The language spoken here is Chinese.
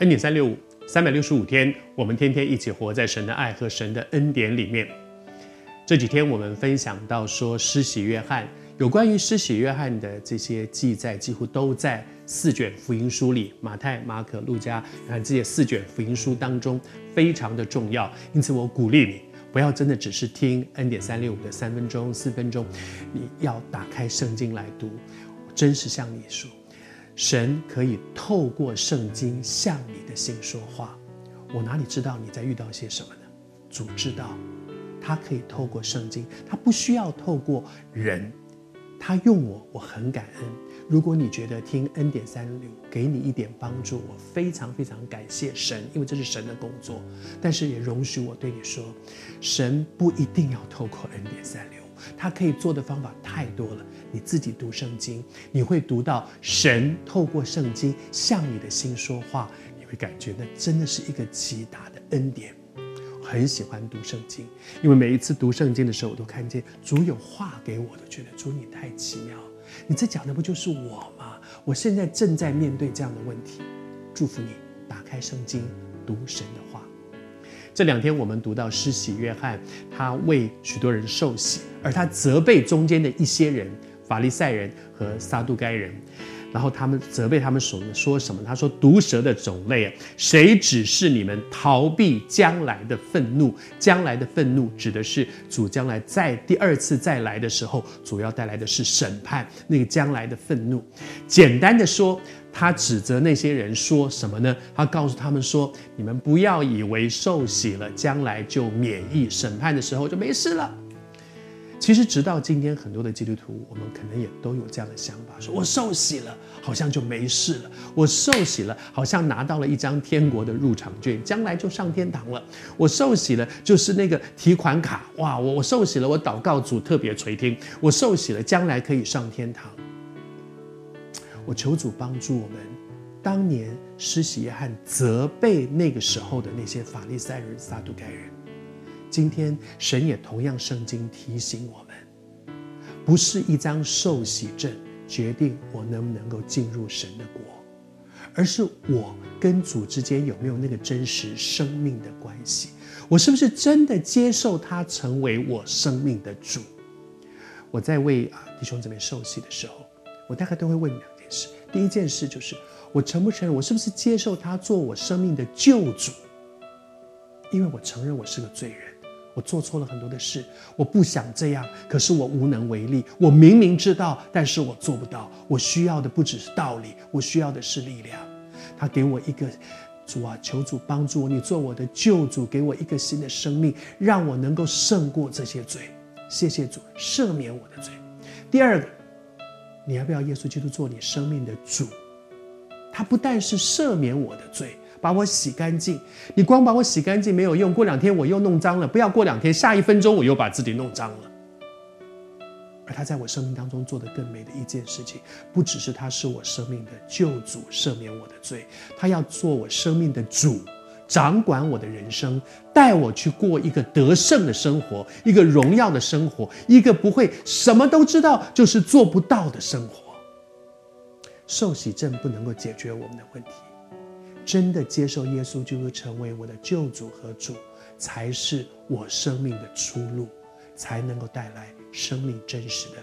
恩典三六五，三百六十五天，我们天天一起活在神的爱和神的恩典里面。这几天我们分享到说，施洗约翰有关于施洗约翰的这些记载，几乎都在四卷福音书里，马太、马可、路加，看这些四卷福音书当中非常的重要。因此，我鼓励你不要真的只是听恩典三六五的三分钟、四分钟，你要打开圣经来读。我真实向你说。神可以透过圣经向你的心说话，我哪里知道你在遇到些什么呢？主知道，他可以透过圣经，他不需要透过人，他用我，我很感恩。如果你觉得听恩典三六给你一点帮助，我非常非常感谢神，因为这是神的工作。但是也容许我对你说，神不一定要透过恩典三六。他可以做的方法太多了。你自己读圣经，你会读到神透过圣经向你的心说话，你会感觉那真的是一个极大的恩典。很喜欢读圣经，因为每一次读圣经的时候，我都看见主有话给我，都觉得主你太奇妙。你这讲的不就是我吗？我现在正在面对这样的问题。祝福你，打开圣经，读神的话。这两天我们读到施洗约翰，他为许多人受洗，而他责备中间的一些人，法利赛人和撒都该人，然后他们责备他们说说什么？他说：“毒蛇的种类，谁指示你们逃避将来的愤怒？将来的愤怒指的是主将来在第二次再来的时候，主要带来的是审判。那个将来的愤怒，简单的说。”他指责那些人说什么呢？他告诉他们说：“你们不要以为受洗了，将来就免疫审判的时候就没事了。”其实，直到今天，很多的基督徒，我们可能也都有这样的想法：说我受洗了，好像就没事了；我受洗了，好像拿到了一张天国的入场券，将来就上天堂了；我受洗了，就是那个提款卡，哇！我我受洗了，我祷告主特别垂听；我受洗了，将来可以上天堂。我求主帮助我们，当年施洗约翰责备那个时候的那些法利赛人、撒都该人。今天神也同样圣经提醒我们，不是一张受洗证决定我能不能够进入神的国，而是我跟主之间有没有那个真实生命的关系。我是不是真的接受他成为我生命的主？我在为啊弟兄姊妹受洗的时候，我大概都会问两件事。第一件事就是，我承不承认，我是不是接受他做我生命的救主？因为我承认我是个罪人，我做错了很多的事，我不想这样，可是我无能为力。我明明知道，但是我做不到。我需要的不只是道理，我需要的是力量。他给我一个主啊，求主帮助我，你做我的救主，给我一个新的生命，让我能够胜过这些罪。谢谢主，赦免我的罪。第二个。你要不要耶稣基督做你生命的主？他不但是赦免我的罪，把我洗干净。你光把我洗干净没有用，过两天我又弄脏了。不要过两天，下一分钟我又把自己弄脏了。而他在我生命当中做的更美的一件事情，不只是他是我生命的救主，赦免我的罪，他要做我生命的主。掌管我的人生，带我去过一个得胜的生活，一个荣耀的生活，一个不会什么都知道就是做不到的生活。受洗证不能够解决我们的问题，真的接受耶稣基督成为我的救主和主，才是我生命的出路，才能够带来生命真实的